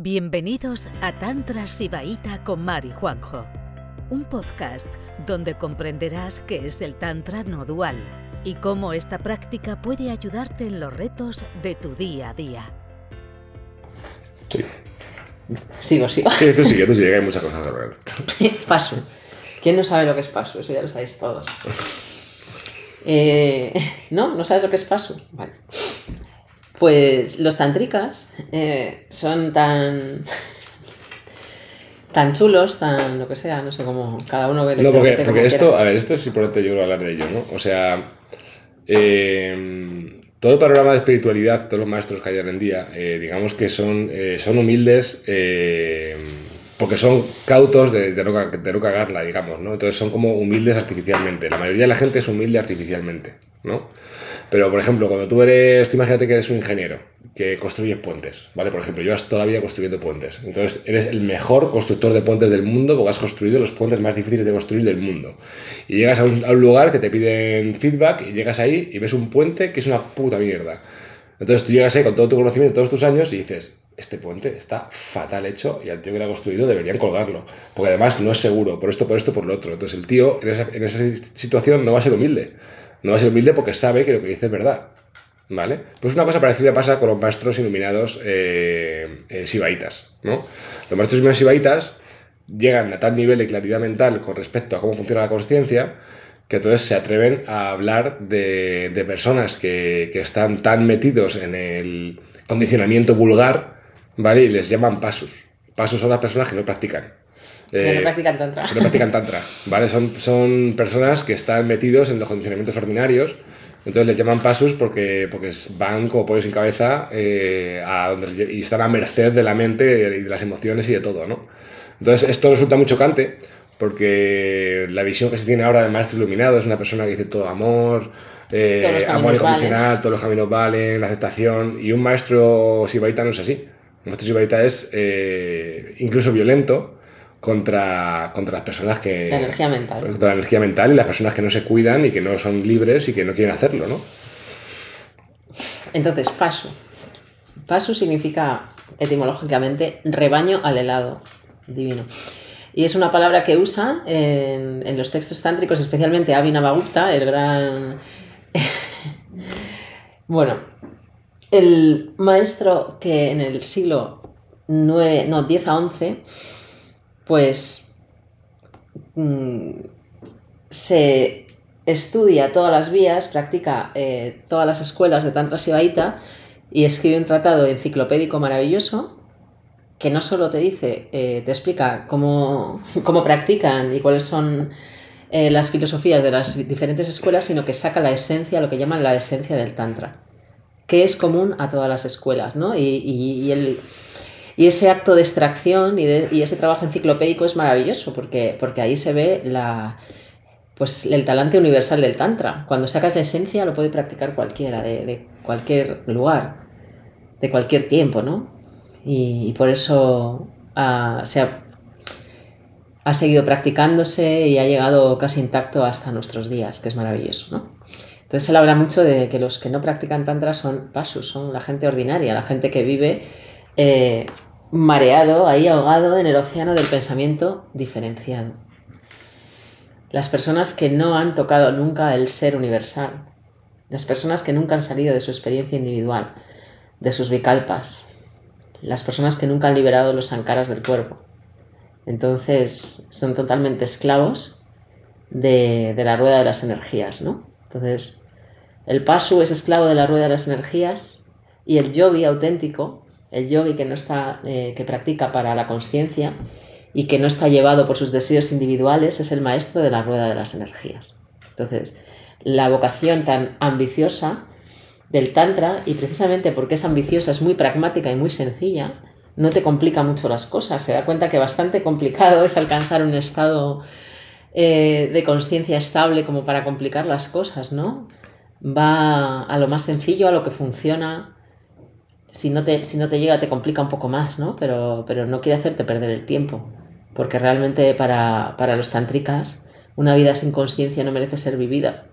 Bienvenidos a Tantra Sibaíta con Mari Juanjo, un podcast donde comprenderás qué es el Tantra no dual y cómo esta práctica puede ayudarte en los retos de tu día a día. Sí. Sigo, sigo. Sí, tú sigue, tú sigue, que hay muchas cosas a ver. paso. ¿Quién no sabe lo que es paso? Eso ya lo sabéis todos. Eh, ¿No? ¿No sabes lo que es paso? Vale. Pues los tantricas eh, son tan. tan chulos, tan lo que sea, no sé cómo. Cada uno ve lo No, porque, porque como esto, quiera. a ver, esto es importante yo creo hablar de ello, ¿no? O sea, eh, todo el panorama de espiritualidad, todos los maestros que hay hoy en día, eh, digamos que son, eh, son humildes eh, porque son cautos de, de no, de no cagarla, digamos, ¿no? Entonces son como humildes artificialmente. La mayoría de la gente es humilde artificialmente, ¿no? Pero, por ejemplo, cuando tú eres, tú imagínate que eres un ingeniero que construyes puentes, ¿vale? Por ejemplo, llevas toda la vida construyendo puentes. Entonces, eres el mejor constructor de puentes del mundo porque has construido los puentes más difíciles de construir del mundo. Y llegas a un, lugar que te piden feedback y llegas ahí y ves un puente que es una puta mierda. Entonces, tú llegas ahí con todo tu conocimiento, todos tus años y dices, este puente está fatal hecho y al tío que lo ha construido deberían colgarlo. Porque además no es seguro, por esto, por esto, por lo otro. Entonces, el tío en esa situación no va a ser humilde. No va a ser humilde porque sabe que lo que dice es verdad. ¿Vale? Pues una cosa parecida pasa con los maestros iluminados eh, eh, sibaitas, ¿no? Los maestros iluminados sibaitas llegan a tal nivel de claridad mental con respecto a cómo funciona la conciencia que entonces se atreven a hablar de, de personas que, que están tan metidos en el condicionamiento vulgar, ¿vale? Y les llaman pasus. Pasus son las personas que no practican. Que no Eh, practican tantra. que no practican tantra, ¿vale? Son, son personas que están metidos en los condicionamientos ordinarios, entonces les llaman pasus porque, porque van como pollos sin cabeza eh, a donde, y están a merced de la mente y de las emociones y de todo, ¿no? Entonces esto resulta muy chocante porque la visión que se tiene ahora del maestro iluminado es una persona que dice todo amor, eh, amor incondicional, todos los caminos valen, la aceptación, y un maestro sibaita no es así. Un maestro sibaita es eh, incluso violento contra, contra las personas que... La energía mental. Contra la energía mental y las personas que no se cuidan y que no son libres y que no quieren hacerlo, ¿no? Entonces, paso. Paso significa etimológicamente rebaño al helado divino. Y es una palabra que usa en, en los textos tántricos, especialmente Abhinavagupta, el gran... bueno, el maestro que en el siglo 9, no, 10 a 11, pues mm, se estudia todas las vías, practica eh, todas las escuelas de Tantra Sibaíta y escribe un tratado enciclopédico maravilloso que no solo te dice, eh, te explica cómo, cómo practican y cuáles son eh, las filosofías de las diferentes escuelas, sino que saca la esencia, lo que llaman la esencia del Tantra, que es común a todas las escuelas, ¿no? Y, y- y el- y ese acto de extracción y, ese trabajo enciclopédico es maravilloso, porque, porque ahí se ve la, pues el talante universal del tantra. Cuando sacas la esencia lo puede practicar cualquiera, de, cualquier lugar, de cualquier tiempo, ¿no? Y, por eso se ha, ha seguido practicándose y ha llegado casi intacto hasta nuestros días, que es maravilloso, ¿no? Entonces él habla mucho de que los que no practican tantra son pasus, son la gente ordinaria, la gente que vive eh, mareado, ahí ahogado en el océano del pensamiento diferenciado las personas que no han tocado nunca el ser universal, las personas que nunca han salido de su experiencia individual, de sus vikalpas, las personas que nunca han liberado los sankaras del cuerpo. Entonces son totalmente esclavos de, de la rueda de las energías, ¿no? Entonces el pasu es esclavo de la rueda de las energías y el yogi auténtico, el yogi que no está, eh, que practica para la conciencia, y que no está llevado por sus deseos individuales es el maestro de la rueda de las energías. Entonces, la vocación tan ambiciosa del Tantra, y precisamente porque es ambiciosa, es muy pragmática y muy sencilla, no te complica mucho las cosas. Se da cuenta que bastante complicado es alcanzar un estado eh, de conciencia estable como para complicar las cosas, ¿no? Va a lo más sencillo, a lo que funciona. Si no te, si no te llega, te complica un poco más, ¿no? Pero, pero no quiere hacerte perder el tiempo. Porque realmente para, para los tantricas una vida sin conciencia no merece ser vivida.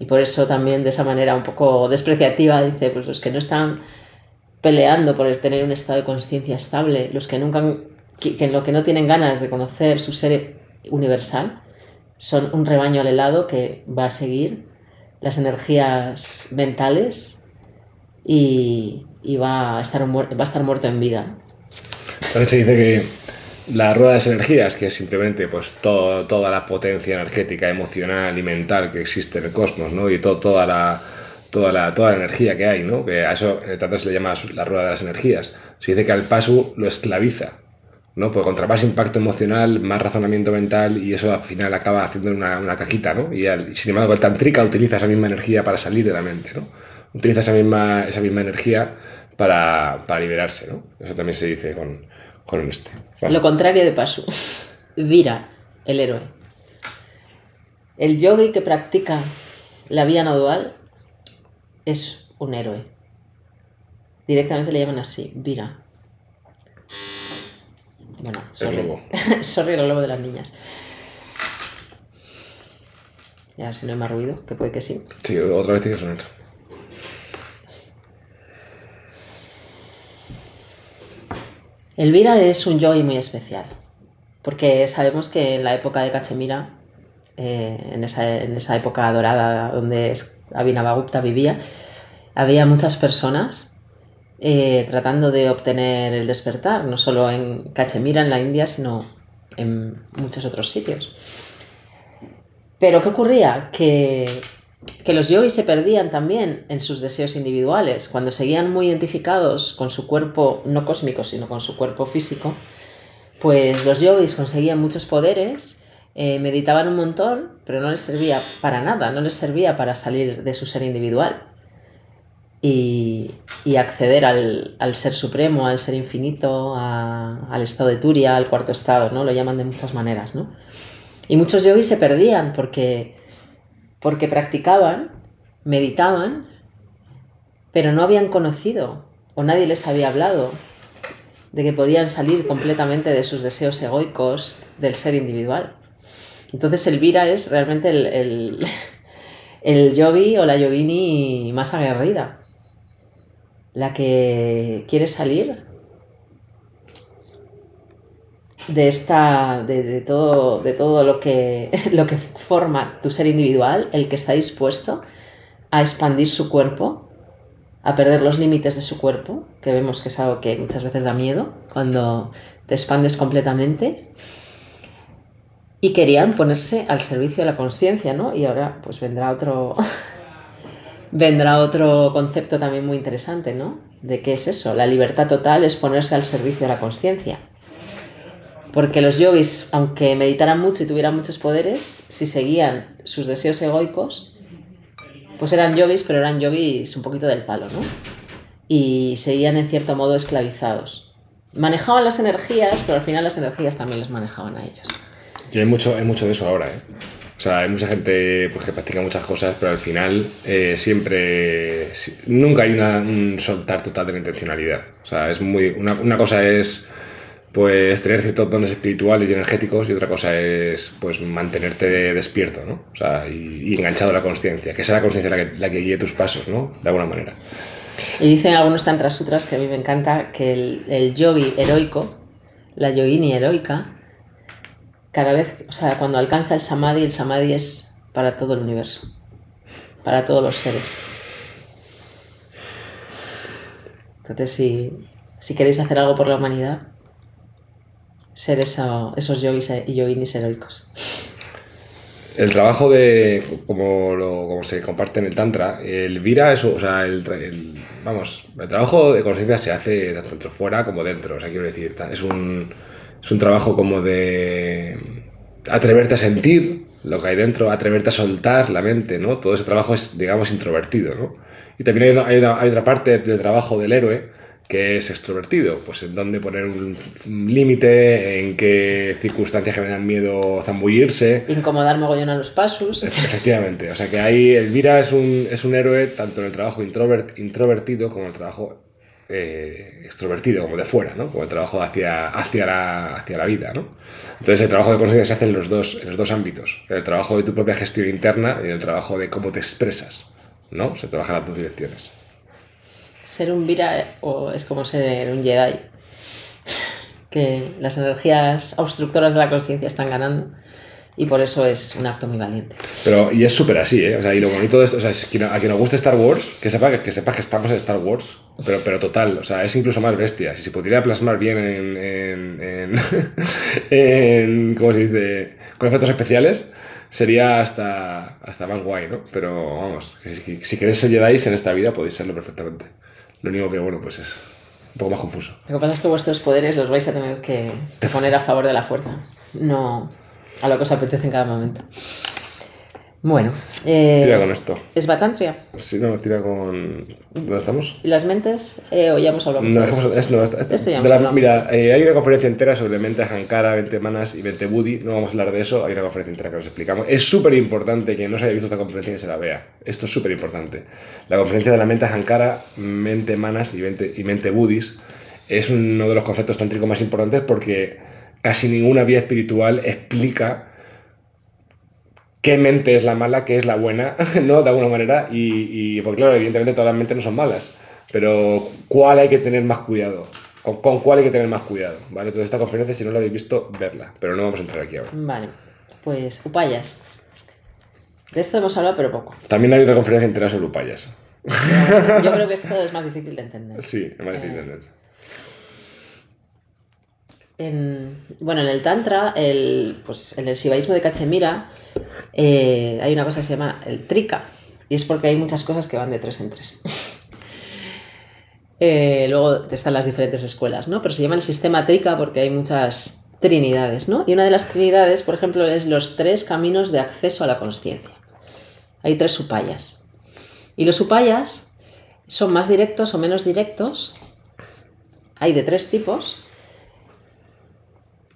Y por eso también de esa manera un poco despreciativa dice, pues los que no están peleando por tener un estado de conciencia estable, los que nunca, que, en lo que no tienen ganas de conocer su ser universal, son un rebaño alelado que va a seguir las energías mentales y, va, a estar, va a estar muerto en vida. También se dice que la rueda de las energías, que es simplemente pues todo- toda la potencia energética, emocional y mental que existe en el cosmos, ¿no? Y to- toda la toda la toda la energía que hay, ¿no? Que a eso en tanto se le llama la rueda de las energías. Se dice que al paso lo esclaviza, ¿no? Porque contra más impacto emocional, más razonamiento mental y eso al final acaba haciendo una, una cajita, ¿no? Y al- sin embargo el tantrika utiliza esa misma energía para salir de la mente, ¿no? Utiliza esa misma, esa misma energía para, para liberarse, ¿no? Eso también se dice con, con este. Vale. Lo contrario de Pasu. Vira, el héroe. El yogi que practica la vía no dual es un héroe. Directamente le llaman así, Vira. Bueno, sorry. lobo. sorry, el lobo de las niñas. Ya, si no hay más ruido, que puede que sí. Sí, otra vez tiene que sonar. Elvira es un yogi muy especial, porque sabemos que en la época de Cachemira, eh, en, esa, época dorada donde Abhinavagupta vivía, había muchas personas eh, tratando de obtener el despertar, no solo en Cachemira, en la India, sino en muchos otros sitios. Pero ¿qué ocurría? Que, que los yogis se perdían también en sus deseos individuales. Cuando seguían muy identificados con su cuerpo, no cósmico, sino con su cuerpo físico, pues los yogis conseguían muchos poderes, eh, meditaban un montón, pero no les servía para nada, no les servía para salir de su ser individual y, y acceder al, al ser supremo, al ser infinito, al estado de Turia, al cuarto estado, ¿no? Lo llaman de muchas maneras, ¿no? Y muchos yogis se perdían porque, porque practicaban, meditaban, pero no habían conocido o nadie les había hablado de que podían salir completamente de sus deseos egoicos del ser individual. Entonces Elvira es realmente el, el, yogi o la yogini más aguerrida, la que quiere salir de esta de, todo de todo lo que lo que forma tu ser individual el que está dispuesto a expandir su cuerpo a perder los límites de su cuerpo que vemos que es algo que muchas veces da miedo cuando te expandes completamente y querían ponerse al servicio de la conciencia no y ahora pues vendrá otro vendrá otro concepto también muy interesante no de qué es eso la libertad total es ponerse al servicio de la conciencia porque los yogis, aunque meditaran mucho y tuvieran muchos poderes, si seguían sus deseos egoicos, pues eran yogis, pero eran yogis un poquito del palo, ¿no? Y seguían en cierto modo esclavizados. Manejaban las energías, pero al final las energías también les manejaban a ellos. Y hay mucho, hay mucho de eso ahora, ¿eh? O sea, hay mucha gente pues, que practica muchas cosas, pero al final eh, siempre. si- nunca hay una- un soltar total de la intencionalidad. O sea, es muy. Una cosa es. Pues tener ciertos dones espirituales y energéticos, y otra cosa es pues mantenerte despierto, ¿no? O sea, y, enganchado a la conciencia, que sea la conciencia la que, la que guíe tus pasos, ¿no? De alguna manera. Y dicen algunos tantras sutras que a mí me encanta que el, el yogi heroico, la yogini heroica, cada vez, o sea, cuando alcanza el samadhi, el samadhi es para todo el universo, para todos los seres. Entonces, si, si queréis hacer algo por la humanidad, ser eso- esos yogis y yoginis heroicos. El trabajo de, como, lo- como se comparte en el Tantra, el Vira, eso, o sea, el, vamos, el trabajo de conciencia se hace tanto fuera como dentro, o sea, quiero decir, es un, es un trabajo como de atreverte a sentir lo que hay dentro, atreverte a soltar la mente, ¿no? Todo ese trabajo es, digamos, introvertido, ¿no? Y también hay otra parte del trabajo del héroe que es extrovertido, pues en dónde poner un un límite, en qué circunstancias que me dan miedo zambullirse, Incomodar mogollón a los pasos. Efectivamente, o sea que ahí Elvira es un, es un héroe tanto en el trabajo introvert, introvertido como en el trabajo eh, extrovertido, como de fuera, ¿no? Como el trabajo hacia, hacia, la, hacia la vida, ¿no? Entonces el trabajo de conciencia se hace en los, dos, en los dos ámbitos, en el trabajo de tu propia gestión interna y en el trabajo de cómo te expresas, ¿no? Se trabaja en las dos direcciones. Ser un Vira o es como ser un Jedi. Que las energías obstructoras de la conciencia están ganando y por eso es un acto muy valiente. Pero, y es súper así, ¿eh? O sea, y lo bonito de esto, o sea, es que a quien nos guste Star Wars, que sepa que, que sepa que estamos en Star Wars, pero, pero total, o sea, es incluso más bestia. Si se pudiera plasmar bien en, en, ¿cómo se dice? Con efectos especiales, sería hasta, hasta más guay, ¿no? Pero vamos, si, si queréis ser Jedi en esta vida, podéis serlo perfectamente. Lo único que, bueno, pues es un poco más confuso. Lo que pasa es que vuestros poderes los vais a tener que, que poner a favor de la fuerza. No a lo que os apetece en cada momento. Bueno, eh, Tira con esto. ¿es Batantria? Sí, no, tira con... ¿Dónde estamos? ¿Y las mentes? Eh, o ya hemos hablado No, es- no, esta- esta- Esto ya hemos la- mira, eh, hay una conferencia entera sobre mente Hankara, 20 manas y 20 Buddy. No vamos a hablar de eso, hay una conferencia entera que os explicamos. Es súper importante que no se haya visto esta conferencia que se la vea. Esto es súper importante. La conferencia de la mente Hankara, mente manas y 20, y mente Buddhis es uno de los conceptos tántricos más importantes porque casi ninguna vía espiritual explica qué mente es la mala, qué es la buena, ¿no? De alguna manera. Y, y porque, claro, evidentemente todas las mentes no son malas. Pero, ¿cuál hay que tener más cuidado? ¿Con, con cuál hay que tener más cuidado? ¿Vale? Entonces, esta conferencia, si no la habéis visto, verla. Pero no vamos a entrar aquí ahora. Vale, pues Upayas. De esto hemos hablado, pero poco. También hay otra conferencia entera sobre upayas. Yo creo que esto es más difícil de entender. Sí, es más difícil de entender. En, bueno, en el Tantra, el, pues en el Shivaísmo de Cachemira, eh, hay una cosa que se llama el Trika. Y es porque hay muchas cosas que van de tres en tres. Eh, luego están las diferentes escuelas, ¿no? Pero se llama el sistema Trika porque hay muchas trinidades, ¿no? Y una de las trinidades, por ejemplo, es los tres caminos de acceso a la consciencia. Hay tres upayas. Y los upayas son más directos o menos directos. Hay de tres tipos.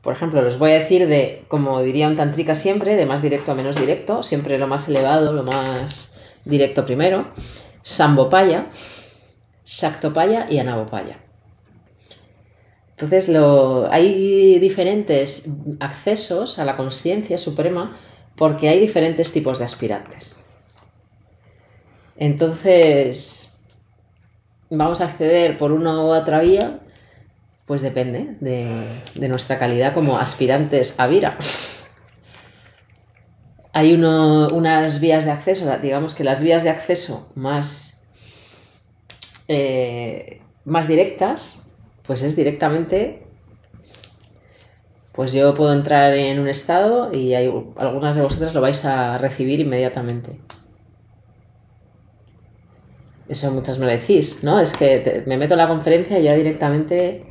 Por ejemplo, los voy a decir de, como diría un tantrika siempre, de más directo a menos directo, siempre lo más elevado, lo más directo primero. Sambopaya, Shaktopaya y Anabopaya. Entonces, hay diferentes accesos a la conciencia suprema porque hay diferentes tipos de aspirantes. Entonces, vamos a acceder por una u otra vía, pues depende de, de nuestra calidad como aspirantes a Vira. Hay uno- unas vías de acceso, digamos que las vías de acceso más eh, más directas, pues es directamente, pues yo puedo entrar en un estado y hay, algunas de vosotras lo vais a recibir inmediatamente. Eso muchas me lo decís, ¿no? Es que me meto en la conferencia y ya directamente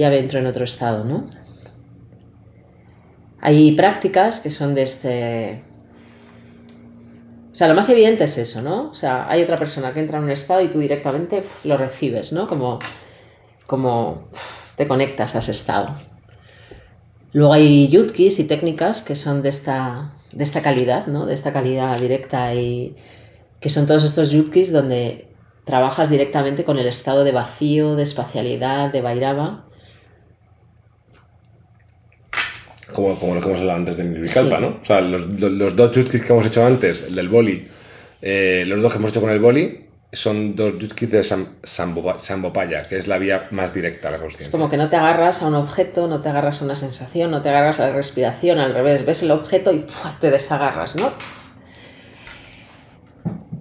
ya entro en otro estado, ¿no? Hay prácticas que son de este, o sea, lo más evidente es eso, ¿no? O sea, hay otra persona que entra en un estado y tú directamente lo recibes, ¿no? Como, como te conectas a ese estado. Luego hay yutkis y técnicas que son de esta, de esta calidad, ¿no? De esta calidad directa y que son todos estos yutkis donde trabajas directamente con el estado de vacío, de espacialidad, de Vairava. Como, como lo que hemos hablado antes de Nirvikalpa, Sí. ¿no? O sea, los, los, los dos yutkis que hemos hecho antes, el del boli, eh, los dos que hemos hecho con el boli, son dos yutkis de Sam- Sambopa- Sambopaya, que es la vía más directa a la Es consciencia. como que no te agarras a un objeto, no te agarras a una sensación, no te agarras a la respiración, al revés, ves el objeto y ¡pua! te desagarras, ¿no?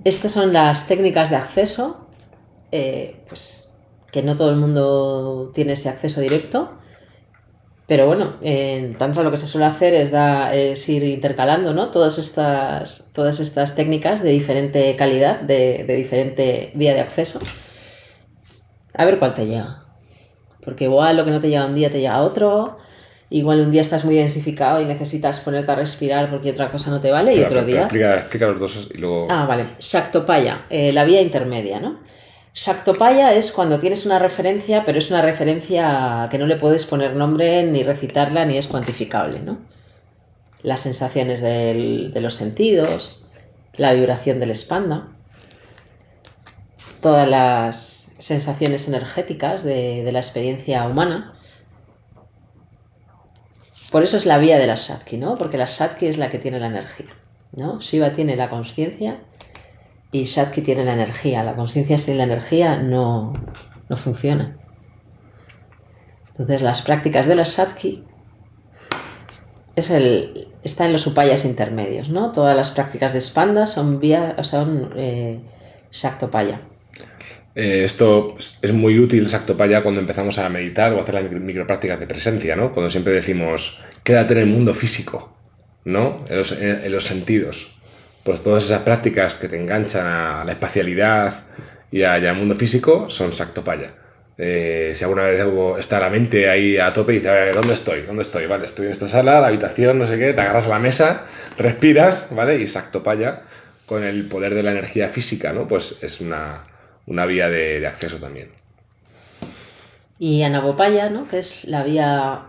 Estas son las técnicas de acceso, eh, pues que no todo el mundo tiene ese acceso directo, pero bueno, en tanto lo que se suele hacer es, da- es ir intercalando, ¿no? Todas estas, todas estas técnicas de diferente calidad, de, de diferente vía de acceso, a ver cuál te llega. Porque igual lo que no te llega un día te llega otro. Igual un día estás muy densificado y necesitas ponerte a respirar porque otra cosa no te vale. Y Pero- otro pero día. Explica, explica los dos y luego. Ah, vale. Shaktopaya, eh, la vía intermedia, ¿no? Shaktopaya es cuando tienes una referencia, pero es una referencia que no le puedes poner nombre ni recitarla ni es cuantificable, ¿no? Las sensaciones de los sentidos, la vibración del espanda, todas las sensaciones energéticas de, de la experiencia humana. Por eso es la vía de la Shakti, ¿no? Porque la Shakti es la que tiene la energía, ¿no? Shiva tiene la conciencia y Shakti tiene la energía. La conciencia sin la energía no, no funciona. Entonces las prácticas de la Shakti es el, está en los upayas intermedios, ¿no? Todas las prácticas de Spanda son, vía, son eh, Shaktopaya. Eh, esto es muy útil, Shaktopaya, cuando empezamos a meditar o hacer las microprácticas de presencia, ¿no? Cuando siempre decimos, quédate en el mundo físico, ¿no? En los sentidos. Pues todas esas prácticas que te enganchan a la espacialidad y, al mundo físico son Shaktopaya. Eh, si alguna vez está la mente ahí a tope y dice, a ver, ¿dónde estoy? ¿Dónde estoy? Vale, estoy en esta sala, la habitación, no sé qué, te agarras a la mesa, respiras, ¿vale? Y Shaktopaya, con el poder de la energía física, ¿no? Pues es una, una vía de, de, acceso también. Y Anabopaya, ¿no? Que es la vía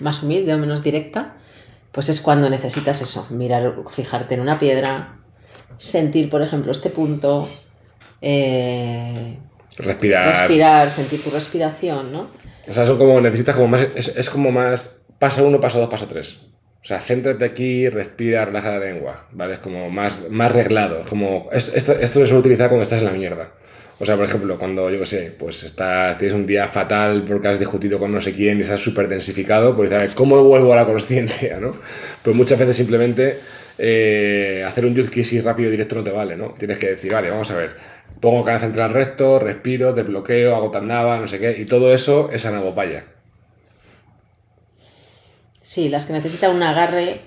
más humilde o menos directa, pues es cuando necesitas eso, mirar, fijarte en una piedra, sentir, por ejemplo, este punto, eh, respirar. respirar, sentir tu respiración, ¿no? O sea, son como, necesitas como más, es, es como más paso uno, paso dos, paso tres. O sea, céntrate aquí, respira, relaja la lengua, ¿vale? Es como más, más reglado. Es como, es, esto, esto lo suelo utilizar cuando estás en la mierda. O sea, por ejemplo, cuando, yo qué sé, pues estás, tienes un día fatal porque has discutido con no sé quién y estás súper densificado, pues dices, ¿cómo vuelvo a la conciencia, no? Pues muchas veces simplemente eh, hacer un use rápido y directo no te vale, ¿no? Tienes que decir, vale, vamos a ver, pongo cara central recto, respiro, desbloqueo, hago tandava, no sé qué, y todo eso es anagopaya. Sí, las que necesitan un agarre.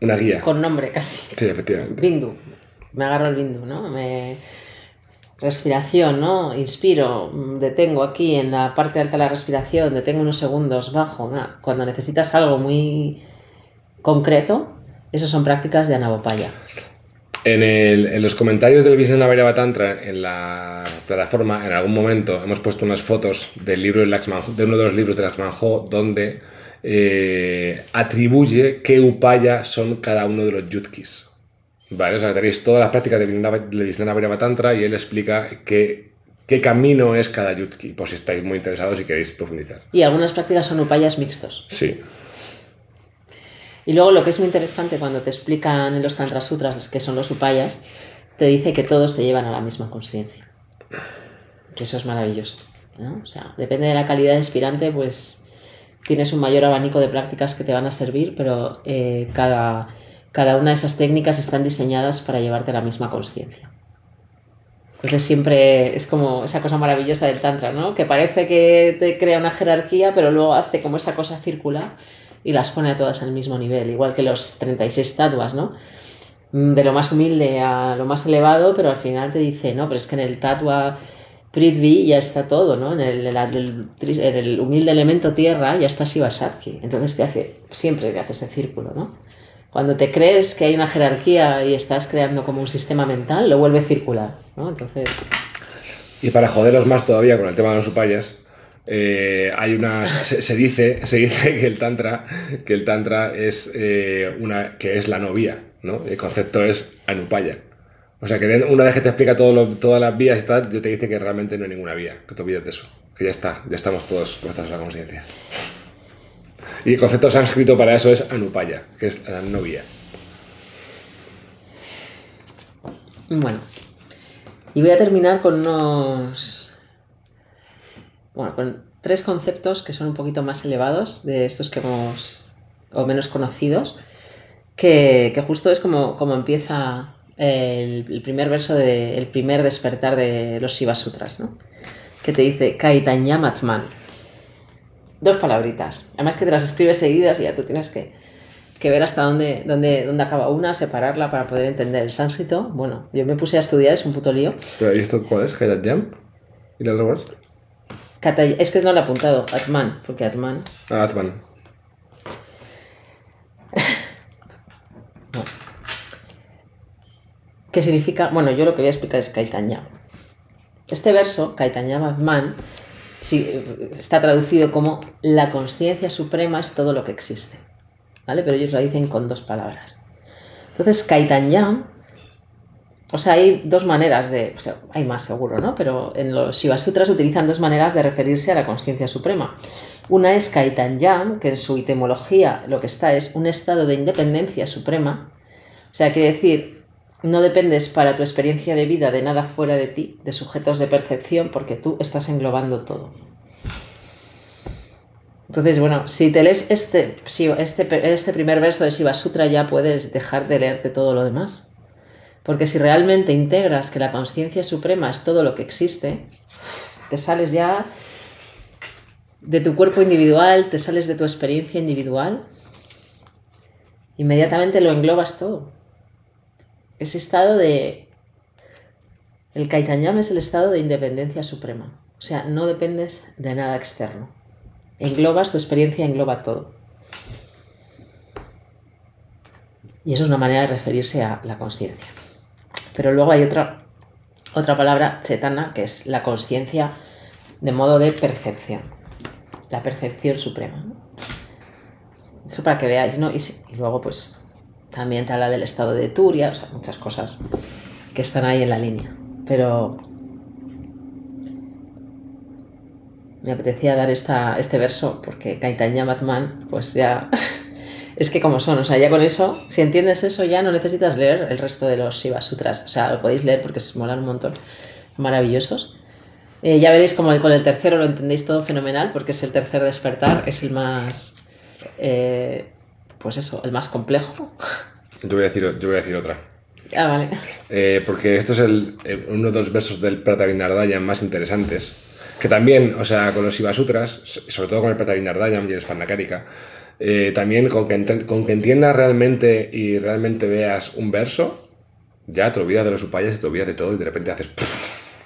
Una guía. Con nombre casi. Sí, efectivamente. Bindu. Me agarro el bindu, ¿no? Me... Respiración, ¿no? Inspiro, detengo aquí en la parte alta de la respiración, detengo unos segundos, bajo. Cuando necesitas algo muy concreto, esas son prácticas de anabopaya. En, en, los comentarios del Vijnana Tantra en la plataforma, en algún momento hemos puesto unas fotos del libro de, Laxman, de uno de los libros de Laxmanjo donde eh, atribuye qué upaya son cada uno de los yutkis. Vale, o sea, tenéis todas las prácticas de Vijnana Tantra y él explica qué, qué camino es cada yutki, por si estáis muy interesados y queréis profundizar. Y algunas prácticas son upayas mixtos. Sí. Y luego lo que es muy interesante cuando te explican en los Tantra Sutras, que son los upayas, te dice que todos te llevan a la misma conciencia. Que eso es maravilloso. ¿no? O sea, depende de la calidad de inspirante, pues tienes un mayor abanico de prácticas que te van a servir, pero eh, cada, cada una de esas técnicas están diseñadas para llevarte a la misma conciencia. Entonces siempre es como esa cosa maravillosa del Tantra, ¿no? Que parece que te crea una jerarquía, pero luego hace como esa cosa circular y las pone a todas al mismo nivel, igual que los 36 estatuas, ¿no? De lo más humilde a lo más elevado, pero al final te dice, no, pero es que en el tatua Prithvi ya está todo, ¿no? En el, el, en el humilde elemento tierra ya está Shivasatki. Entonces te hace, siempre te hace ese círculo, ¿no? Cuando te crees que hay una jerarquía y estás creando como un sistema mental, lo vuelve circular, ¿no? Entonces... Y para joderos más todavía con el tema de los upayas, eh, hay una se, se, dice se dice que el tantra que el tantra es eh, una que es la novia no el concepto es anupaya o sea que una vez que te explica todo lo, todas las vías y tal yo te dice que realmente no hay ninguna vía que te olvides de eso que ya está ya estamos todos puestos a la conciencia y el concepto sánscrito para eso es anupaya que es la novia bueno y voy a terminar con unos bueno, con tres conceptos que son un poquito más elevados de estos que hemos, o menos conocidos, que, justo es como, empieza el, el, primer verso del de, primer despertar de los Shiva Sutras, ¿no? que te dice Kaitanyamatman. Dos palabritas. Además que te las escribes seguidas y ya tú tienes que, que ver hasta dónde, dónde, dónde acaba una, separarla para poder entender el sánscrito. Bueno, yo me puse a estudiar, es un puto lío. ¿Pero esto cuál es? ¿Kaitanyam? ¿Y la otra cuál es? Katay es que no lo he apuntado, Atman, porque Atman. Ah, Atman. no. ¿Qué significa? Bueno, yo lo que voy a explicar es Kaitanya. Este verso, Kaitanya Atman, sí, está traducido como la conciencia suprema es todo lo que existe. ¿Vale? Pero ellos lo dicen con dos palabras. Entonces, Kaitanya o sea, hay dos maneras de. Hay más seguro, ¿no? Pero en los Shiva Sutras utilizan dos maneras de referirse a la conciencia suprema. Una es Kaitanyam, que en su etimología lo que está es un estado de independencia suprema. O sea, quiere decir no dependes para tu experiencia de vida de nada fuera de ti, de sujetos de percepción, porque tú estás englobando todo. Entonces, bueno, si te lees este, este, este primer verso de Shiva Sutra ya puedes dejar de leerte todo lo demás. Porque si realmente integras que la conciencia suprema es todo lo que existe, te sales ya de tu cuerpo individual, te sales de tu experiencia individual, inmediatamente lo englobas todo. Ese estado de... El Kaitanyam es el estado de independencia suprema. O sea, no dependes de nada externo. Englobas, tu experiencia engloba todo. Y eso es una manera de referirse a la conciencia. Pero luego hay otra, otra palabra, chetana, que es la conciencia de modo de percepción. La percepción suprema. Eso para que veáis, ¿no? Y, y luego, pues, también te habla del estado de Turia, o sea, muchas cosas que están ahí en la línea. Pero me apetecía dar esta, este verso porque Caitanya Batman, pues ya es que como son, o sea, ya con eso, si entiendes eso, ya no necesitas leer el resto de los Shiva Sutras, o sea, lo podéis leer porque se molan un montón, maravillosos. Eh, ya veréis como con el tercero lo entendéis todo fenomenal porque es el tercer despertar, es el más eh, pues eso, el más complejo. Yo voy a decir, yo voy a decir otra. Ah, vale. Eh, porque esto es el, uno de los versos del Pratavinardayam más interesantes. Que también, o sea, con los Sutras, sobre todo con el Pratavinardayam y el Spannakarika, eh, también con que, con que entiendas realmente y realmente veas un verso, ya te olvidas de los upayas y te olvidas de todo y de repente haces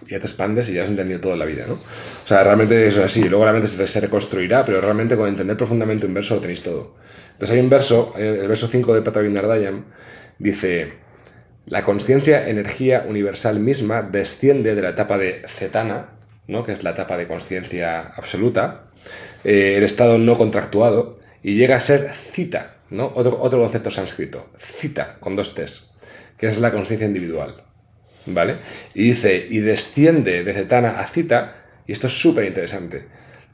y ya te expandes y ya has entendido toda la vida, ¿no? O sea, realmente eso es así. Luego realmente se, se reconstruirá, pero realmente con entender profundamente un verso lo tenéis todo. Entonces hay un verso, eh, el verso 5 de Patavinardayam, dice, la conciencia, energía universal misma, desciende de la etapa de cetana, ¿no? que es la etapa de conciencia absoluta, eh, el estado no contractuado, y llega a ser cita, ¿no? otro, otro concepto sánscrito, cita, con dos T's, que es la conciencia individual. ¿Vale? Y dice, y desciende de cetana a cita, y esto es súper interesante,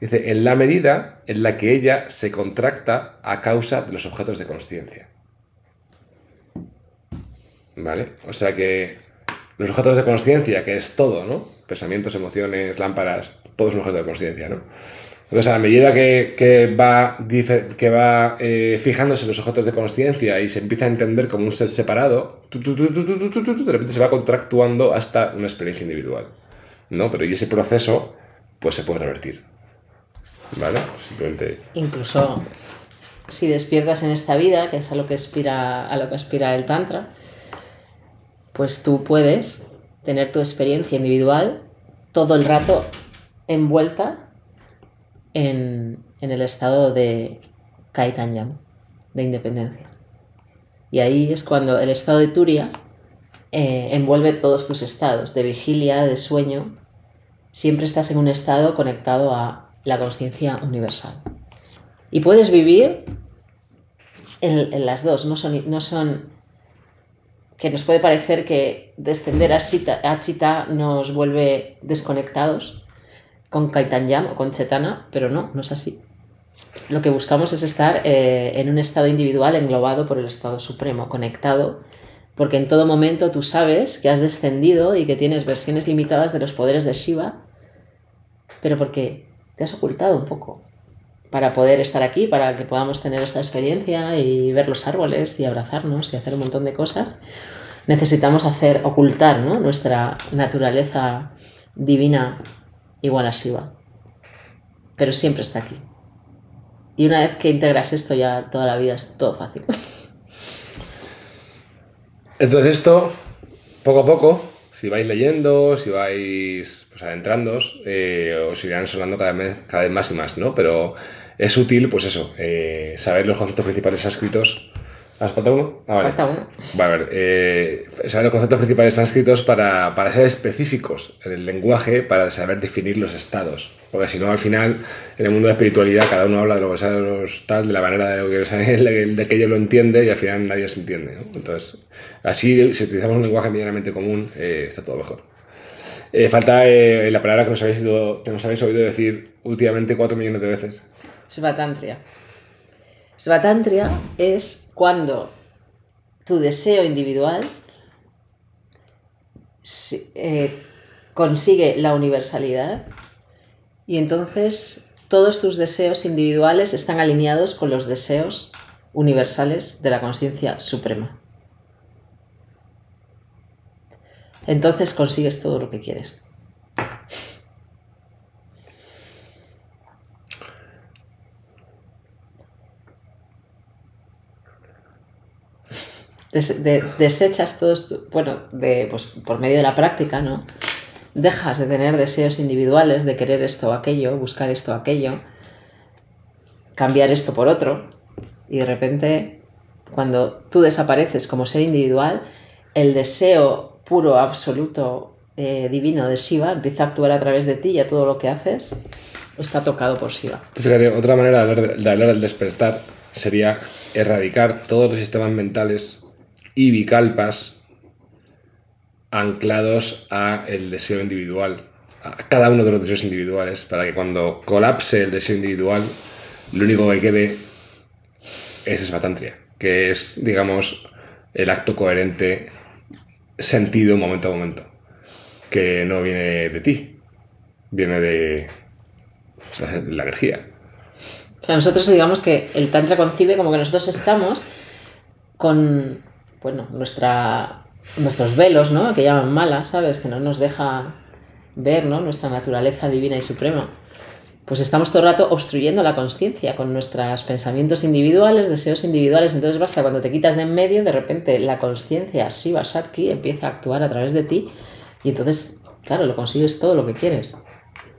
Dice, en la medida en la que ella se contracta a causa de los objetos de conciencia. ¿Vale? O sea que los objetos de conciencia, que es todo, ¿no? Pensamientos, emociones, lámparas, todo es un objeto de conciencia, ¿no? Entonces, a medida que, va, que va eh, fijándose en los objetos de conciencia y se empieza a entender como un set separado, de repente se va contractuando hasta una experiencia individual. ¿no? Pero y ese proceso, pues se puede revertir. Simplemente... Incluso si despiertas en esta vida, que es a lo que aspira, a lo que aspira el Tantra, pues tú puedes tener tu experiencia individual todo el rato envuelta en, el estado de Kaitanyam, de independencia. Y ahí es cuando el estado de Turia eh, envuelve todos tus estados, de vigilia, de sueño. Siempre estás en un estado conectado a la conciencia universal. Y puedes vivir en, las dos, no son, no son que nos puede parecer que descender a Chita, nos vuelve desconectados con Kaitanyam o con Chetana, pero no, no es así. Lo que buscamos es estar eh, en un estado individual englobado por el estado supremo, conectado, porque en todo momento tú sabes que has descendido y que tienes versiones limitadas de los poderes de Shiva, pero porque te has ocultado un poco para poder estar aquí, para que podamos tener esta experiencia y ver los árboles y abrazarnos y hacer un montón de cosas, necesitamos hacer ocultar nuestra naturaleza divina igual a Shiva. Pero siempre está aquí. Y una vez que integras esto ya toda la vida es todo fácil. Entonces esto, poco a poco, si vais leyendo, si vais pues, adentrándoos, eh, os irán sonando cada vez, cada vez más y más, ¿no? Pero es útil, pues eso, eh, saber los conceptos principales sánscritos. ¿Has falta uno? Ah, vale. Falta uno. a ver, eh, saber los conceptos principales sánscritos para, para ser específicos en el lenguaje, para saber definir los estados. Porque si no, al final, en el mundo de espiritualidad, cada uno habla de lo que sabe, los, tal, de la manera de, lo que, de que lo entiende y al final nadie se entiende. ¿no? Entonces, así, si utilizamos un lenguaje medianamente común, eh, está todo mejor. Eh, falta eh, la palabra que nos, habéis que nos habéis oído decir últimamente cuatro millones de veces. Svatantria. Svatantria es cuando tu deseo individual eh, consigue la universalidad y entonces todos tus deseos individuales están alineados con los deseos universales de la conciencia suprema. Entonces consigues todo lo que quieres. Desechas todos, bueno, de, pues, por medio de la práctica, ¿no? Dejas de tener deseos individuales, de querer esto o aquello, buscar esto o aquello, cambiar esto por otro, y de repente, cuando tú desapareces como ser individual, el deseo puro, absoluto, eh, divino de Shiva empieza a actuar a través de ti y a todo lo que haces está tocado por Shiva. Otra manera de hablar del despertar sería erradicar todos los sistemas mentales y bicalpas anclados a el deseo individual, a cada uno de los deseos individuales, para que cuando colapse el deseo individual, lo único que quede es esbatantria, que es, digamos, el acto coherente sentido momento a momento, que no viene de ti, viene de la energía. O sea, nosotros digamos que el Tantra concibe como que nosotros estamos con bueno, nuestra, nuestros velos, ¿no? Que llaman mala, ¿sabes? Que no nos deja ver, ¿no? Nuestra naturaleza divina y suprema. Pues estamos todo el rato obstruyendo la conciencia con nuestros pensamientos individuales, deseos individuales. Entonces basta cuando te quitas de en medio, de repente la conciencia Shiva Satki empieza a actuar a través de ti y entonces, claro, lo consigues todo lo que quieres.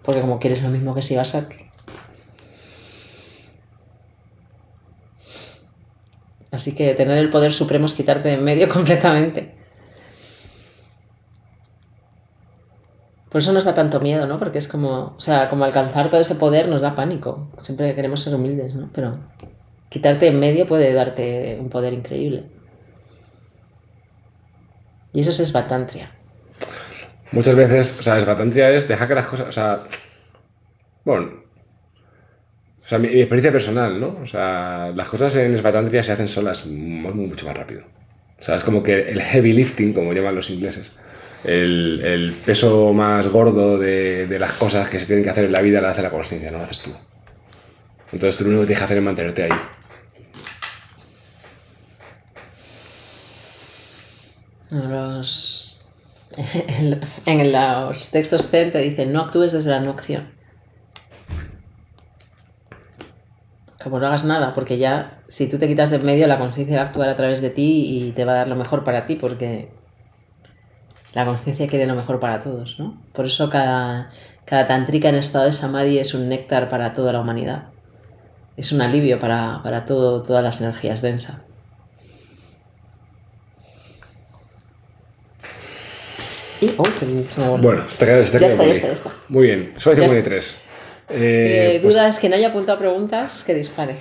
Porque como quieres lo mismo que Shiva Satki. Así que tener el poder supremo es quitarte de en medio completamente. Por eso nos da tanto miedo, ¿no? Porque es como, o sea, como alcanzar todo ese poder nos da pánico. Siempre queremos ser humildes, ¿no? Pero quitarte en medio puede darte un poder increíble. Y eso es esbatantria. Muchas veces, o sea, esbatantria es dejar que las cosas, o sea, bueno, o sea, mi, experiencia personal, ¿no? O sea, las cosas en Svatantria se hacen solas mucho más rápido. O sea, es como que el heavy lifting, como llaman los ingleses, el, peso más gordo de, las cosas que se tienen que hacer en la vida la hace la conciencia, no lo haces tú. Entonces tú lo único que tienes que hacer es mantenerte ahí. Los... en los textos Zen te dicen no actúes desde la no acción. Como no hagas nada, porque ya si tú te quitas de en medio, la conciencia va a actuar a través de ti y te va a dar lo mejor para ti, porque la conciencia quiere lo mejor para todos, ¿no? Por eso cada, cada tantrika en estado de samadhi es un néctar para toda la humanidad. Es un alivio para, todo, todas las energías densas. Y, oh, bueno, está, ya, está, ya, está, ya está, Muy bien, soy 53. Eh, eh, pues dudas que no haya apuntado preguntas, que dispare.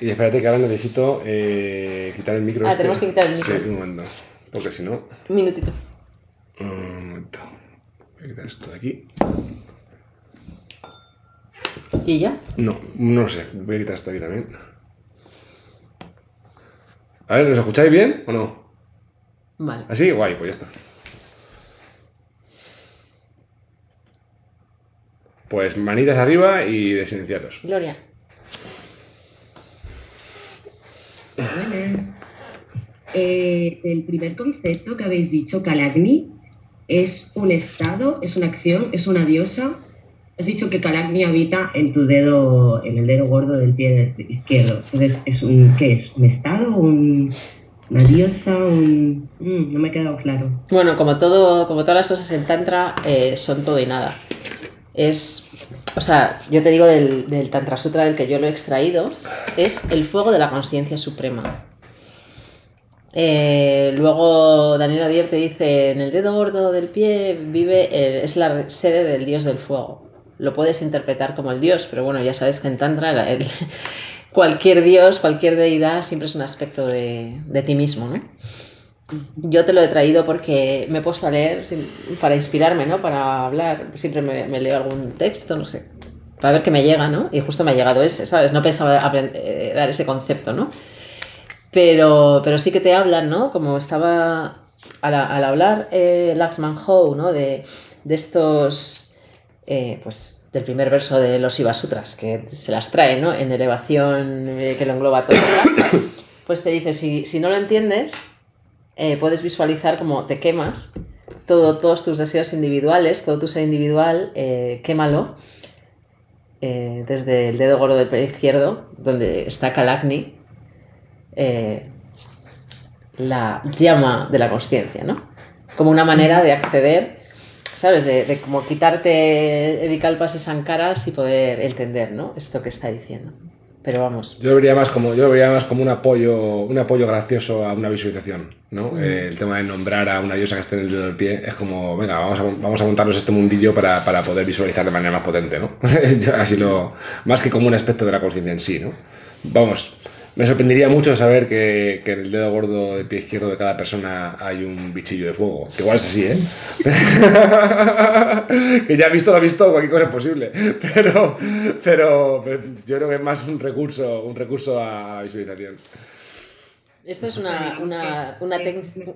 Y espérate que ahora necesito eh, quitar el micro. Ah, este. tenemos que quitar el micro. Sí, un momento. Porque si no. Un minutito. Un momento. Voy a quitar esto de aquí. ¿Y ya? No, no sé. Voy a quitar esto de aquí también. A ver, ¿nos escucháis bien o no? Vale. ¿Así? Guay, pues ya está. Pues manitas arriba y desilenciaros. Gloria. Buenas. Eh, el primer concepto que habéis dicho, Kalagni, es un estado, es una acción, es una diosa. Has dicho que Kalagni habita en tu dedo, en el dedo gordo del pie izquierdo. Entonces, ¿es un, ¿qué es? ¿Un estado? ¿Un, ¿Una diosa? Un, mm, no me ha quedado claro. Bueno, como, todo, como todas las cosas en Tantra, eh, son todo y nada es, o sea, yo te digo del, Tantra Sutra del que yo lo he extraído, es el fuego de la conciencia suprema. Eh, luego Daniel Odier te dice, en el dedo gordo del pie vive, es la sede del dios del fuego. Lo puedes interpretar como el dios, pero bueno, ya sabes que en Tantra cualquier dios, cualquier deidad siempre es un aspecto de, de ti mismo, ¿no? Yo te lo he traído porque me he puesto a leer para inspirarme, ¿no? Para hablar. Siempre me, leo algún texto, no sé. Para ver qué me llega, ¿no? Y justo me ha llegado ese, ¿sabes? No pensaba eh, dar ese concepto, ¿no? Pero, pero sí que te hablan, ¿no? Como estaba al, hablar eh, Laxman Howe ¿no? de, de estos, eh, pues del primer verso de los Sutras, que se las trae ¿no? en elevación eh, que lo engloba todo, pues te dice, si, si no lo entiendes, eh, puedes visualizar como te quemas todo, todos tus deseos individuales, todo tu ser individual, eh, quémalo eh, desde el dedo gordo del pie izquierdo, donde está Kalakni, la llama de la consciencia, ¿no? Como una manera de acceder, ¿sabes? De, de como quitarte Evikalpas y Sankaras y poder entender, ¿no? Esto que está diciendo. Pero vamos. Yo lo vería más como, yo lo vería más como un apoyo, un apoyo gracioso a una visualización, ¿no? Eh, el tema de nombrar a una diosa que esté en el dedo del pie es como, venga, vamos a, vamos a montarnos este mundillo para, para poder visualizar de manera más potente, ¿no? Así lo, más que como un aspecto de la conciencia en sí, ¿no? Vamos, me sorprendería mucho saber que, que en el dedo gordo del pie izquierdo de cada persona hay un bichillo de fuego. Que igual es así, ¿eh? que ya visto lo visto, cualquier cosa es posible. Pero, pero yo creo que es más un recurso, un recurso a la visualización. Esto es una, una, una técnica.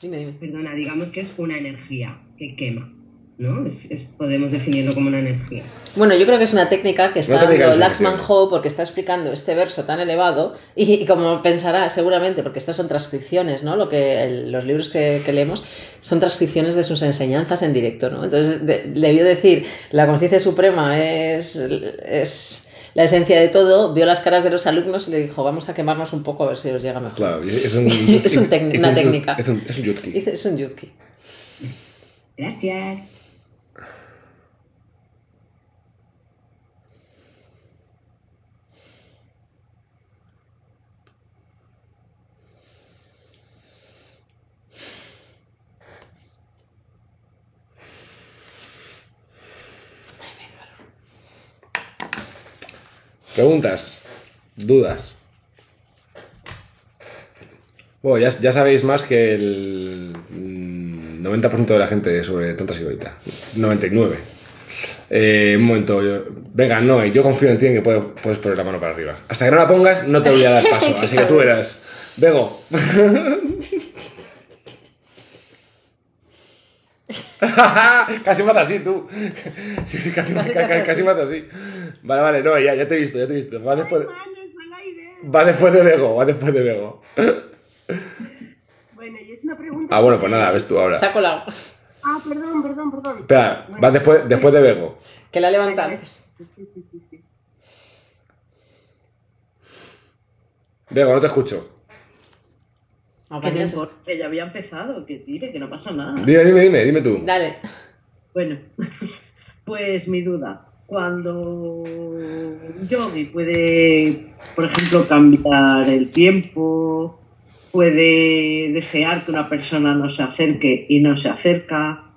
Dime, dime. Perdona, digamos que es una energía que quema, ¿no? Es- es- podemos definirlo como una energía. Bueno, yo creo que es una técnica que está técnica dando. Laxman Howe porque está explicando este verso tan elevado y, y como pensará seguramente, porque estos son transcripciones, ¿no? Lo que el- los libros que, que leemos son transcripciones de sus enseñanzas en directo, ¿no? Entonces de- debió decir la conciencia suprema es, es la esencia de todo, vio las caras de los alumnos y le dijo vamos a quemarnos un poco a ver si os llega mejor. Claro, es, un, Es un tec- es una un- técnica. Es un, es un yutki. Dice, es un yutki. Gracias. Preguntas, dudas. Bueno, ya, ya sabéis más que el mm, 90% de la gente sobre Tantra Sibaita. 99. Eh, un momento, yo- venga, no, yo confío en ti en que puedes, puedes poner la mano para arriba. Hasta que no la pongas, no te voy a dar paso. así que tú verás. Vengo. casi mata así, tú. Sí, casi, Casi mata así. Vale, vale, no, ya, ya te he visto, ya te he visto. Va después, va después de Bego, va después de Bego. Bueno, y es una pregunta. Ah, bueno, pues nada, ves tú ahora. Saco la... Ah, perdón, perdón, perdón. Espera, Bueno. va después, después de Bego. que la levanta antes. Sí, sí, sí, sí. Bego, no te escucho. Ah, que ya había empezado, que tire, que no pasa nada. Dime, dime, dime, dime tú. Dale. Bueno, pues mi duda. Cuando yogi puede, por ejemplo, cambiar el tiempo, puede desear que una persona no se acerque y no se acerca,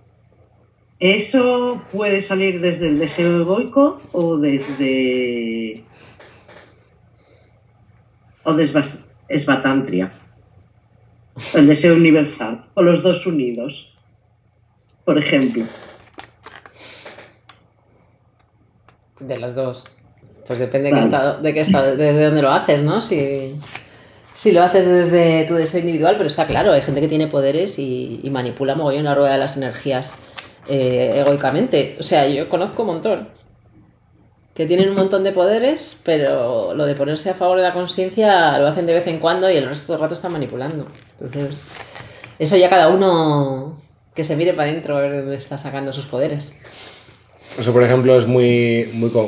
¿eso puede salir desde el deseo egoico o desde. o desde? El deseo universal, o los dos unidos, por ejemplo. De las dos. Pues depende de qué estado, de qué estado, desde dónde lo haces, ¿no? Si, si lo haces desde tu deseo individual, pero está claro, hay gente que tiene poderes y, y manipula mogollón la rueda de las energías eh, egoicamente. O sea, yo conozco un montón. Que tienen un montón de poderes, pero lo de ponerse a favor de la conciencia lo hacen de vez en cuando y el resto del rato están manipulando. Entonces, eso ya cada uno que se mire para adentro a ver de dónde está sacando sus poderes. Eso, por ejemplo, es muy. muy por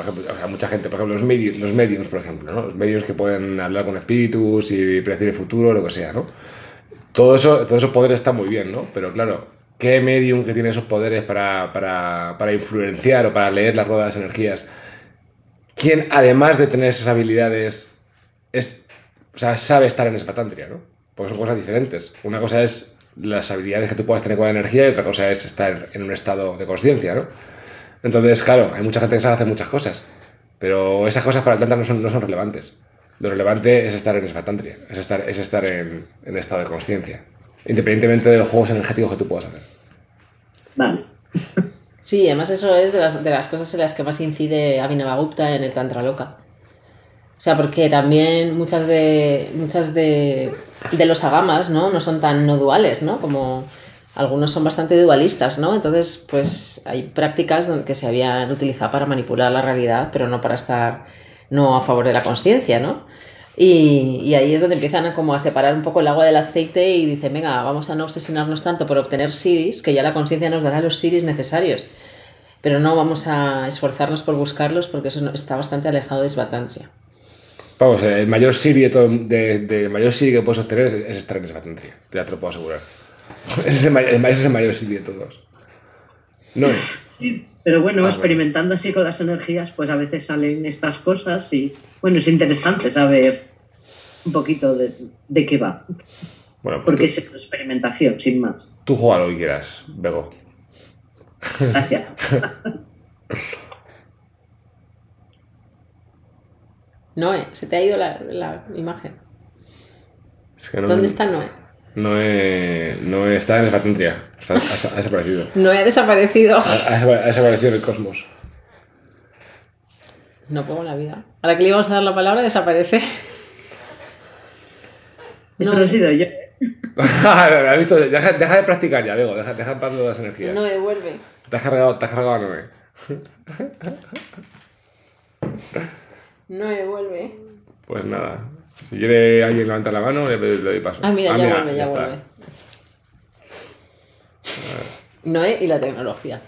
ejemplo, o sea, mucha gente, por ejemplo, los, medi- los mediums, por ejemplo, ¿no? Los mediums que pueden hablar con espíritus y predecir el futuro, lo que sea, ¿no? Todo eso, todos esos poderes están muy bien, ¿no? Pero claro, ¿qué medium que tiene esos poderes para, para, para influenciar o para leer las ruedas de las energías? ¿Quién, además de tener esas habilidades, es, o sea, sabe estar en espatantria, ¿no? Porque son cosas diferentes. Una cosa es las habilidades que tú puedas tener con la energía y otra cosa es estar en un estado de conciencia, ¿no? Entonces, claro, hay mucha gente que sabe hacer muchas cosas, pero esas cosas para el Tantra no son, no son relevantes. Lo relevante es estar en espatantria, es estar, es estar en, en estado de conciencia, independientemente de los juegos energéticos que tú puedas hacer. Vale. Sí, además eso es de las, de las cosas en las que más incide Abhinavagupta en el Tantra Loka. O sea, porque también muchas de muchas de, de los agamas, ¿no? No son tan no duales, ¿no? Como algunos son bastante dualistas, ¿no? Entonces, pues hay prácticas que se habían utilizado para manipular la realidad, pero no para estar no a favor de la conciencia, ¿no? Y, y, ahí es donde empiezan a, como a separar un poco el agua del aceite y dicen, venga, vamos a no obsesionarnos tanto por obtener siris, que ya la conciencia nos dará los siris necesarios, pero no vamos a esforzarnos por buscarlos porque eso está bastante alejado de Svatantria. Vamos, el mayor siri de, de, de mayor que puedes obtener es estar en Svatantria, te lo puedo asegurar. Ese es el, mayor, ese es el mayor siri de todos. No. Sí, pero bueno, Ah, experimentando así con las energías, pues a veces salen estas cosas y bueno, es interesante saber un poquito de, de qué va, Bueno, pues porque tú, es experimentación, sin más. tú juega lo que quieras, Bego. Gracias. Noé, se te ha ido la, la imagen. Es que no, ¿Dónde está Noé? No, he- no he- está en Svatantria. Está, ha, ha desaparecido. Noé ha desaparecido. Ha, ha desapa- ha desaparecido el cosmos. No pongo la vida. Ahora que le íbamos a dar la palabra, desaparece. Eso No. no he sido yo. ¿Has visto? Deja, deja de practicar ya, Bego. Deja, deja de las energías. Noé, vuelve. Te has cargado, te has cargado a Noé. Noé, vuelve. Pues nada. Si quiere alguien levantar la mano, le, le doy paso. Ah, mira, ya vuelve, ya, está. vuelve. Noé y la tecnología.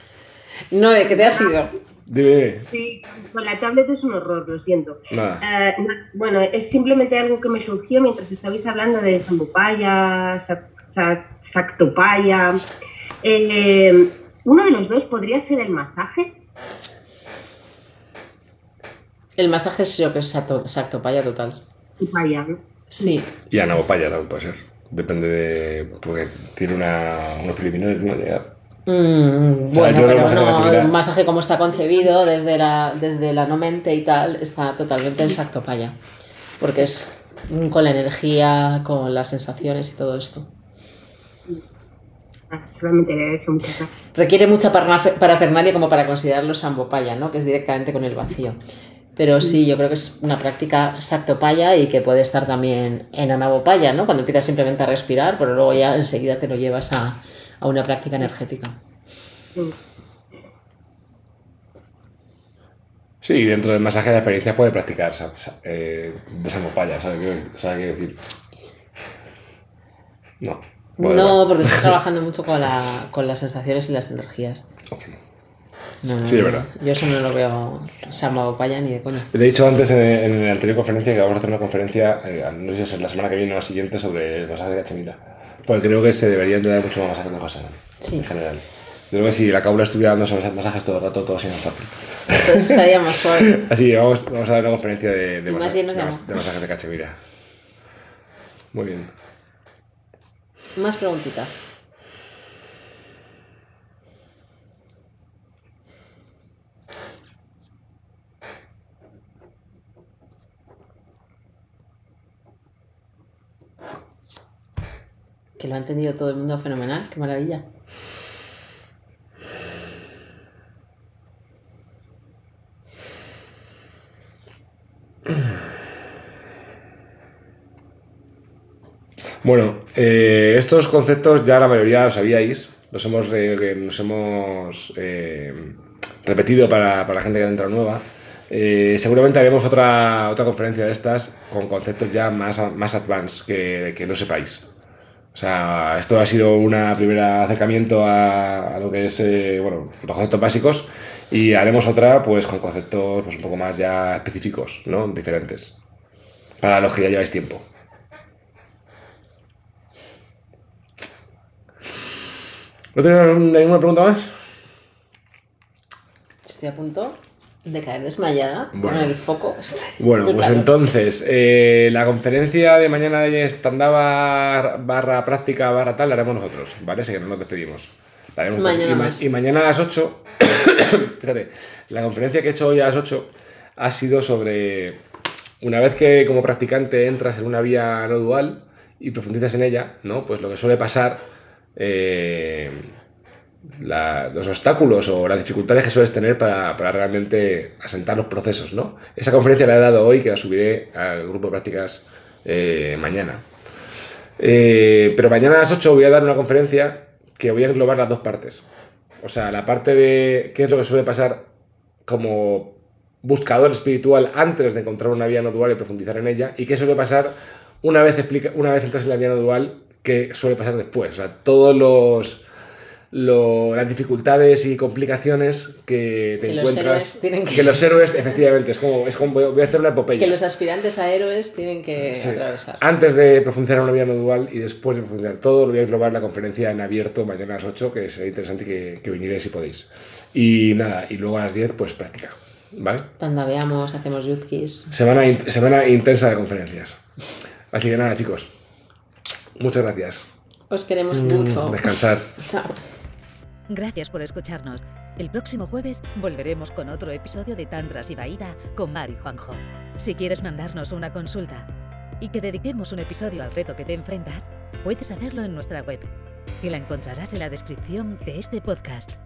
Noé, ¿qué te has ido? Dime. Sí, con la tablet es un horror, lo siento. Nada. Eh, bueno, es simplemente algo que me surgió mientras estabais hablando de Sambupaya, Sa- Sa- Sactopaya. Eh, uno de los dos podría ser el masaje. El masaje es yo que es sacto- sactopaya total. Sí. Y Anabopaya también puede ser. Depende de. Porque tiene una, unos preliminares, ¿no? Llegar. Mm, O sea, bueno, que pero no, sería- el masaje como está concebido desde la, desde la no mente y tal, está totalmente en sactopaya. Porque es con la energía, con las sensaciones y todo esto. Ah, solamente eso, muchas gracias. Requiere mucha parafernalia como para considerarlo sambopaya, ¿no? Que es directamente con el vacío. Pero sí, yo creo que es una práctica sactopaya y que puede estar también en anabopaya, ¿no? Cuando empiezas simplemente a respirar, pero luego ya enseguida te lo llevas a, a una práctica energética. Sí. Sí, dentro del masaje de experiencia puede practicar eh, desambopaya, ¿sabes qué quiero- sabes qué decir? No. No, porque estás trabajando mucho con, la, con las sensaciones y las energías. Ok. No, no, Sí, es verdad. Yo eso no lo veo samopaya ni de coña. Te he dicho antes en, en la anterior conferencia que vamos a hacer una conferencia, eh, no sé si es la semana que viene o la siguiente, sobre el masaje de cachemira. Porque creo que se deberían de dar mucho más masajes de Hassan, Sí. en general. Yo creo que si la caula estuviera dando esos masajes todo el rato, todo sería más fácil. Entonces estaría más suave. Así que vamos, vamos a dar una conferencia de, de, de de de masajes de cachemira. Muy bien. Más preguntitas. Que lo ha entendido todo el mundo fenomenal, qué maravilla. Bueno, eh, estos conceptos ya la mayoría los sabíais, los hemos, nos hemos eh, repetido para, para la gente que entra nueva. Eh, seguramente haremos otra, otra conferencia de estas con conceptos ya más, más advanced que, que no sepáis. O sea, esto ha sido un primer acercamiento a, lo que es eh, bueno, los conceptos básicos y haremos otra pues con conceptos pues, un poco más ya específicos, ¿no? diferentes, para los que ya lleváis tiempo. ¿No tenéis ninguna pregunta más? Estoy a punto de caer desmayada Bueno. con el foco. Bueno, pues entonces, eh, la conferencia de mañana de stand-up barra, práctica barra tal la haremos nosotros, ¿vale? Así que no nos despedimos. La haremos. Mañana y, ma- más. y mañana a las 8, fíjate, la conferencia que he hecho hoy a las 8 ha sido sobre, una vez que como practicante entras en una vía no dual y profundizas en ella, ¿no? Pues lo que suele pasar... eh, los obstáculos o las dificultades que sueles tener para, realmente asentar los procesos, ¿no? Esa conferencia la he dado hoy, que la subiré al grupo de prácticas eh, mañana. Eh, pero mañana a las 8 voy a dar una conferencia que voy a englobar las dos partes. O sea, la parte de qué es lo que suele pasar como buscador espiritual antes de encontrar una vía no dual y profundizar en ella, y qué suele pasar una vez, explica, una vez entras en la vía no dual, qué suele pasar después. O sea, todos los las dificultades y complicaciones que te encuentras. que... los héroes, efectivamente, es como, es como voy a hacer una epopeya. Que los aspirantes a héroes tienen que atravesar. Antes de profundizar en una vida no dual y después de profundizar todo, lo voy a englobar la conferencia en abierto mañana a las 8, que será interesante que, que viniréis si podéis. Y nada, y luego a las 10, pues práctica. ¿Vale? Tanda veamos, hacemos youth Semana, semana intensa de conferencias. Así que nada, chicos. Muchas gracias. Os queremos mm, mucho. Descansar. Chao. Gracias por escucharnos. El próximo jueves volveremos con otro episodio de Tantras y Baida con Mari Juanjo. Si quieres mandarnos una consulta y que dediquemos un episodio al reto que te enfrentas, puedes hacerlo en nuestra web, que la encontrarás en la descripción de este podcast.